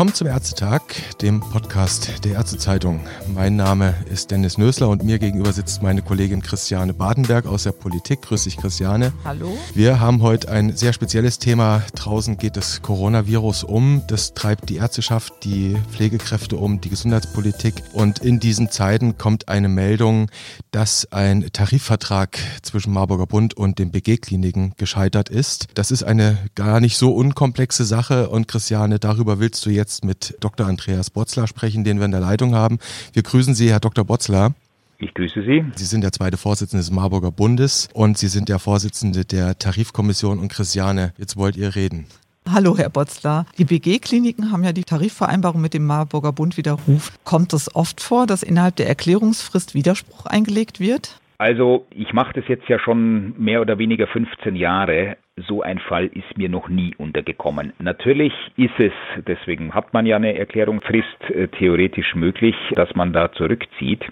Willkommen zum Ärztetag, dem Podcast der Ärztezeitung. Mein Name ist Dennis Nösler und mir gegenüber sitzt meine Kollegin Christiane Badenberg aus der Politik. Grüß dich, Christiane. Hallo. Wir haben heute ein sehr spezielles Thema. Draußen geht das Coronavirus um. Das treibt die Ärzteschaft, die Pflegekräfte um, die Gesundheitspolitik. Und in diesen Zeiten kommt eine Meldung, dass ein Tarifvertrag zwischen Marburger Bund und den BG-Kliniken gescheitert ist. Das ist eine gar nicht so unkomplexe Sache. Und Christiane, darüber willst du jetzt jetzt mit Dr. Andreas Botzler sprechen, den wir in der Leitung haben. Wir grüßen Sie, Herr Dr. Botzler. Ich grüße Sie. Sie sind der zweite Vorsitzende des Marburger Bundes und Sie sind der Vorsitzende der Tarifkommission. Und Christiane, jetzt wollt ihr reden. Hallo, Herr Botzler. Die BG-Kliniken haben ja die Tarifvereinbarung mit dem Marburger Bund widerrufen. Kommt es oft vor, dass innerhalb der Erklärungsfrist Widerspruch eingelegt wird? Also ich mache das jetzt ja schon mehr oder weniger 15 Jahre. So ein Fall ist mir noch nie untergekommen. Natürlich ist es, deswegen hat man ja eine Erklärungsfrist, äh, theoretisch möglich, dass man da zurückzieht.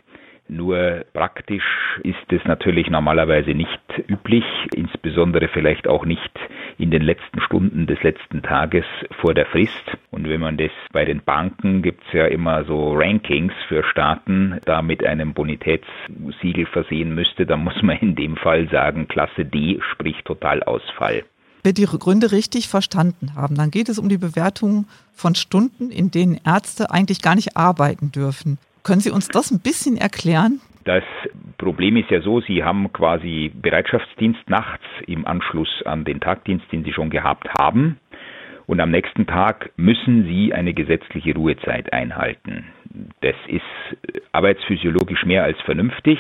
Nur praktisch ist es natürlich normalerweise nicht üblich, insbesondere vielleicht auch nicht in den letzten Stunden des letzten Tages vor der Frist. Und wenn man das bei den Banken gibt es ja immer so Rankings für Staaten, da mit einem Bonitätssiegel versehen müsste, dann muss man in dem Fall sagen, Klasse D, sprich Totalausfall. Wenn wir die Gründe richtig verstanden haben, dann geht es um die Bewertung von Stunden, in denen Ärzte eigentlich gar nicht arbeiten dürfen. Können Sie uns das ein bisschen erklären? Das Problem ist ja so, Sie haben quasi Bereitschaftsdienst nachts im Anschluss an den Tagdienst, den Sie schon gehabt haben. Und am nächsten Tag müssen Sie eine gesetzliche Ruhezeit einhalten. Das ist arbeitsphysiologisch mehr als vernünftig.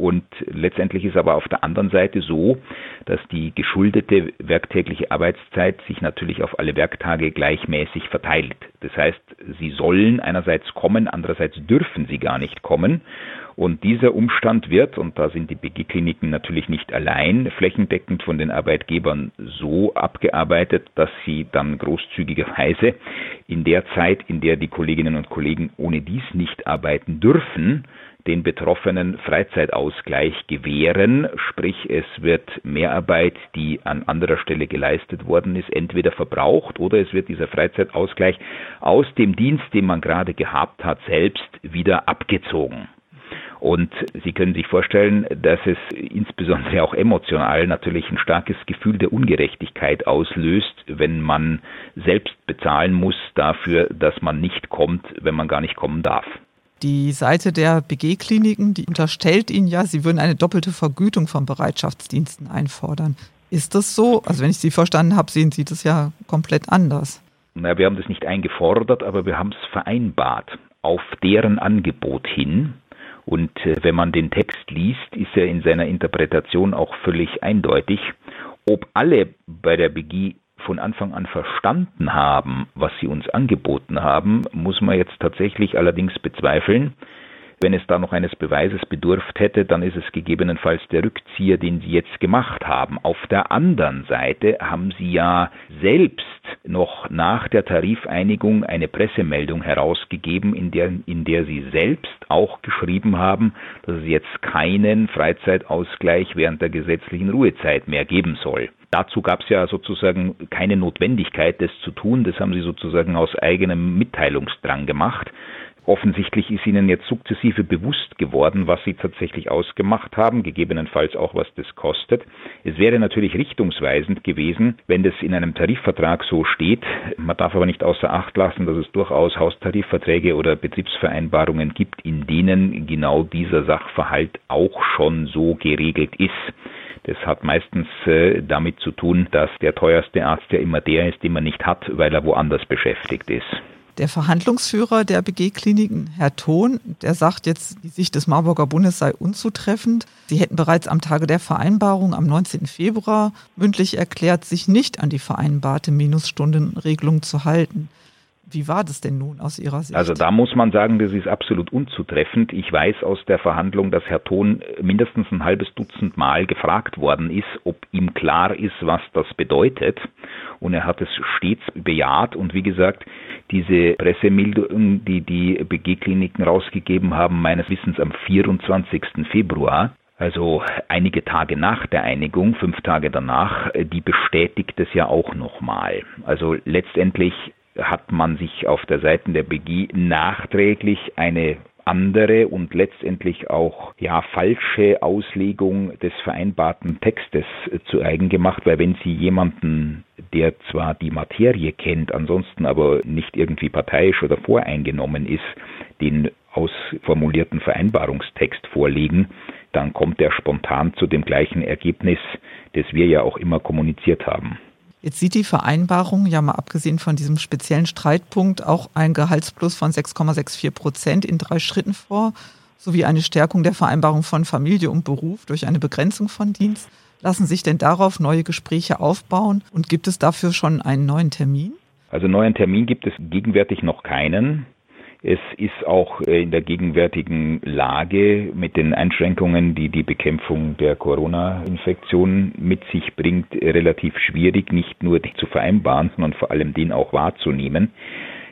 Und letztendlich ist aber auf der anderen Seite so, dass die geschuldete werktägliche Arbeitszeit sich natürlich auf alle Werktage gleichmäßig verteilt. Das heißt, sie sollen einerseits kommen, andererseits dürfen sie gar nicht kommen. Und dieser Umstand wird, und da sind die BG-Kliniken natürlich nicht allein, flächendeckend von den Arbeitgebern so abgearbeitet, dass sie dann großzügigerweise in der Zeit, in der die Kolleginnen und Kollegen ohne dies nicht arbeiten dürfen, den Betroffenen Freizeitausgleich gewähren, sprich es wird Mehrarbeit, die an anderer Stelle geleistet worden ist, entweder verbraucht oder es wird dieser Freizeitausgleich aus dem Dienst, den man gerade gehabt hat, selbst wieder abgezogen. Und Sie können sich vorstellen, dass es insbesondere auch emotional natürlich ein starkes Gefühl der Ungerechtigkeit auslöst, wenn man selbst bezahlen muss dafür, dass man nicht kommt, wenn man gar nicht kommen darf. Die Seite der BG-Kliniken, die unterstellt Ihnen ja, Sie würden eine doppelte Vergütung von Bereitschaftsdiensten einfordern. Ist das so? Also wenn ich Sie verstanden habe, sehen Sie das ja komplett anders. Na, wir haben das nicht eingefordert, aber wir haben es vereinbart auf deren Angebot hin. Und äh, wenn man den Text liest, ist er in seiner Interpretation auch völlig eindeutig. Ob alle bei der BG von Anfang an verstanden haben, was sie uns angeboten haben, muss man jetzt tatsächlich allerdings bezweifeln. Wenn es da noch eines Beweises bedurft hätte, dann ist es gegebenenfalls der Rückzieher, den Sie jetzt gemacht haben. Auf der anderen Seite haben Sie ja selbst noch nach der Tarifeinigung eine Pressemeldung herausgegeben, in der, in der Sie selbst auch geschrieben haben, dass es jetzt keinen Freizeitausgleich während der gesetzlichen Ruhezeit mehr geben soll. Dazu gab es ja sozusagen keine Notwendigkeit, das zu tun. Das haben sie sozusagen aus eigenem Mitteilungsdrang gemacht. Offensichtlich ist Ihnen jetzt sukzessive bewusst geworden, was Sie tatsächlich ausgemacht haben, gegebenenfalls auch, was das kostet. Es wäre natürlich richtungsweisend gewesen, wenn das in einem Tarifvertrag so steht. Man darf aber nicht außer Acht lassen, dass es durchaus Haustarifverträge oder Betriebsvereinbarungen gibt, in denen genau dieser Sachverhalt auch schon so geregelt ist. Das hat meistens äh, damit zu tun, dass der teuerste Arzt ja immer der ist, den man nicht hat, weil er woanders beschäftigt ist. Der Verhandlungsführer der BG-Kliniken, Herr Thon, der sagt jetzt, die Sicht des Marburger Bundes sei unzutreffend. Sie hätten bereits am Tage der Vereinbarung am 19. Februar mündlich erklärt, sich nicht an die vereinbarte Minusstundenregelung zu halten. Wie war das denn nun aus Ihrer Sicht? Also da muss man sagen, das ist absolut unzutreffend. Ich weiß aus der Verhandlung, dass Herr Thon mindestens ein halbes Dutzend Mal gefragt worden ist, ob ihm klar ist, was das bedeutet. Und er hat es stets bejaht. Und wie gesagt, diese Pressemeldung, die die BG-Kliniken rausgegeben haben, meines Wissens am 24. Februar, also einige Tage nach der Einigung, fünf Tage danach, die bestätigt es ja auch nochmal. Also letztendlich hat man sich auf der Seite der BG nachträglich eine andere und letztendlich auch ja falsche Auslegung des vereinbarten Textes zu eigen gemacht, weil wenn Sie jemanden, der zwar die Materie kennt, ansonsten aber nicht irgendwie parteiisch oder voreingenommen ist, den ausformulierten Vereinbarungstext vorlegen, dann kommt er spontan zu dem gleichen Ergebnis, das wir ja auch immer kommuniziert haben. Jetzt sieht die Vereinbarung, ja mal abgesehen von diesem speziellen Streitpunkt, auch ein Gehaltsplus von 6,64 Prozent in drei Schritten vor, sowie eine Stärkung der Vereinbarung von Familie und Beruf durch eine Begrenzung von Dienst. Lassen sich denn darauf neue Gespräche aufbauen und gibt es dafür schon einen neuen Termin? Also neuen Termin gibt es gegenwärtig noch keinen. Es ist auch äh, in der gegenwärtigen Lage mit den Einschränkungen, die die Bekämpfung der Corona-Infektion mit sich bringt, relativ schwierig, nicht nur zu vereinbaren, sondern vor allem den auch wahrzunehmen.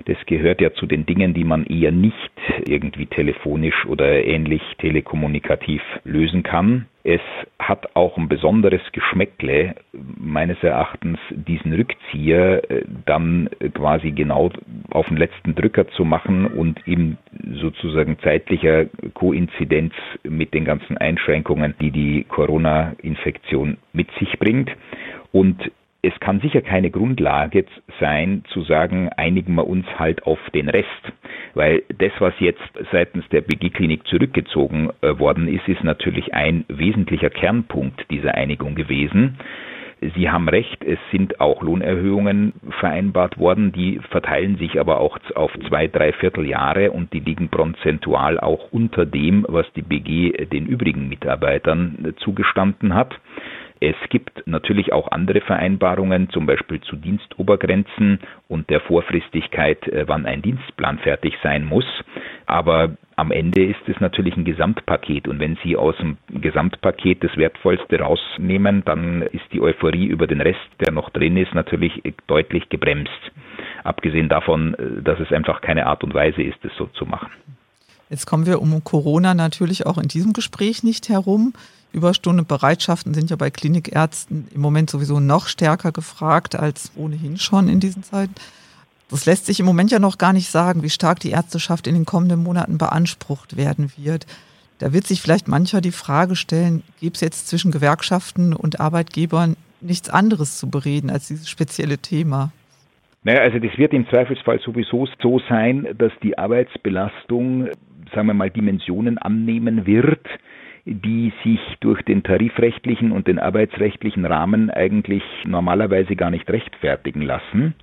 Das gehört ja zu den Dingen, die man eher nicht irgendwie telefonisch oder ähnlich telekommunikativ lösen kann. Es hat auch ein besonderes Geschmäckle, meines Erachtens, diesen Rückzieher äh, dann quasi genau auf den letzten Drücker zu machen und in sozusagen zeitlicher Koinzidenz mit den ganzen Einschränkungen, die die Corona-Infektion mit sich bringt. Und es kann sicher keine Grundlage sein, zu sagen, einigen wir uns halt auf den Rest. Weil das, was jetzt seitens der BG-Klinik zurückgezogen äh, worden ist, ist natürlich ein wesentlicher Kernpunkt dieser Einigung gewesen. Sie haben recht, es sind auch Lohnerhöhungen vereinbart worden, die verteilen sich aber auch auf zwei, drei Vierteljahre und die liegen prozentual auch unter dem, was die BG den übrigen Mitarbeitern zugestanden hat. Es gibt natürlich auch andere Vereinbarungen, zum Beispiel zu Dienstobergrenzen und der Vorfristigkeit, äh, wann ein Dienstplan fertig sein muss. Aber am Ende ist es natürlich ein Gesamtpaket und wenn Sie aus dem Gesamtpaket das Wertvollste rausnehmen, dann ist die Euphorie über den Rest, der noch drin ist, natürlich deutlich gebremst. Abgesehen davon, äh, dass es einfach keine Art und Weise ist, es so zu machen. Jetzt kommen wir um Corona natürlich auch in diesem Gespräch nicht herum. Überstundenbereitschaften sind ja bei Klinikärzten im Moment sowieso noch stärker gefragt als ohnehin schon in diesen Zeiten. Das lässt sich im Moment ja noch gar nicht sagen, wie stark die Ärzteschaft in den kommenden Monaten beansprucht werden wird. Da wird sich vielleicht mancher die Frage stellen, gibt es jetzt zwischen Gewerkschaften und Arbeitgebern nichts anderes zu bereden als dieses spezielle Thema? Naja, also das wird im Zweifelsfall sowieso so sein, dass die Arbeitsbelastung, sagen wir mal, Dimensionen annehmen wird, die sich durch den tarifrechtlichen und den arbeitsrechtlichen Rahmen eigentlich normalerweise gar nicht rechtfertigen lassen.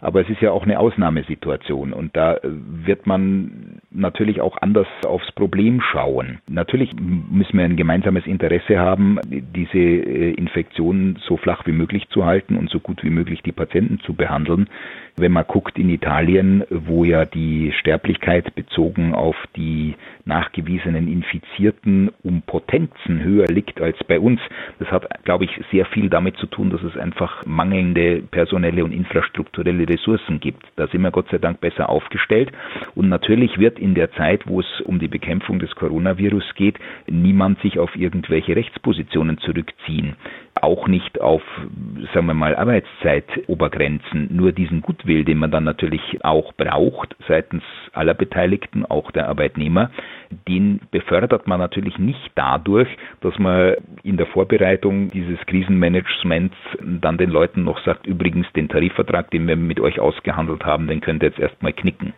Aber es ist ja auch eine Ausnahmesituation und da äh, wird man natürlich auch anders aufs Problem schauen. Natürlich müssen wir ein gemeinsames Interesse haben, diese äh, Infektionen so flach wie möglich zu halten und so gut wie möglich die Patienten zu behandeln. Wenn man guckt in Italien, wo ja die Sterblichkeit bezogen auf die nachgewiesenen Infizierten um Potenzen höher liegt als bei uns, das hat, glaube ich, sehr viel damit zu tun, dass es einfach mangelnde personelle und infrastrukturelle Ressourcen gibt. Da sind wir Gott sei Dank besser aufgestellt. Und natürlich wird in der Zeit, wo es um die Bekämpfung des Coronavirus geht, niemand sich auf irgendwelche Rechtspositionen zurückziehen auch nicht auf, sagen wir mal, Arbeitszeitobergrenzen, nur diesen Gutwill, den man dann natürlich auch braucht seitens aller Beteiligten, auch der Arbeitnehmer, den befördert man natürlich nicht dadurch, dass man in der Vorbereitung dieses Krisenmanagements dann den Leuten noch sagt, übrigens den Tarifvertrag, den wir mit euch ausgehandelt haben, den könnt ihr jetzt erstmal knicken.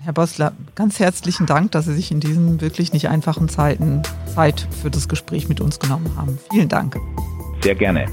Herr Bossler, ganz herzlichen Dank, dass Sie sich in diesen wirklich nicht einfachen Zeiten Zeit für das Gespräch mit uns genommen haben. Vielen Dank. Sehr gerne.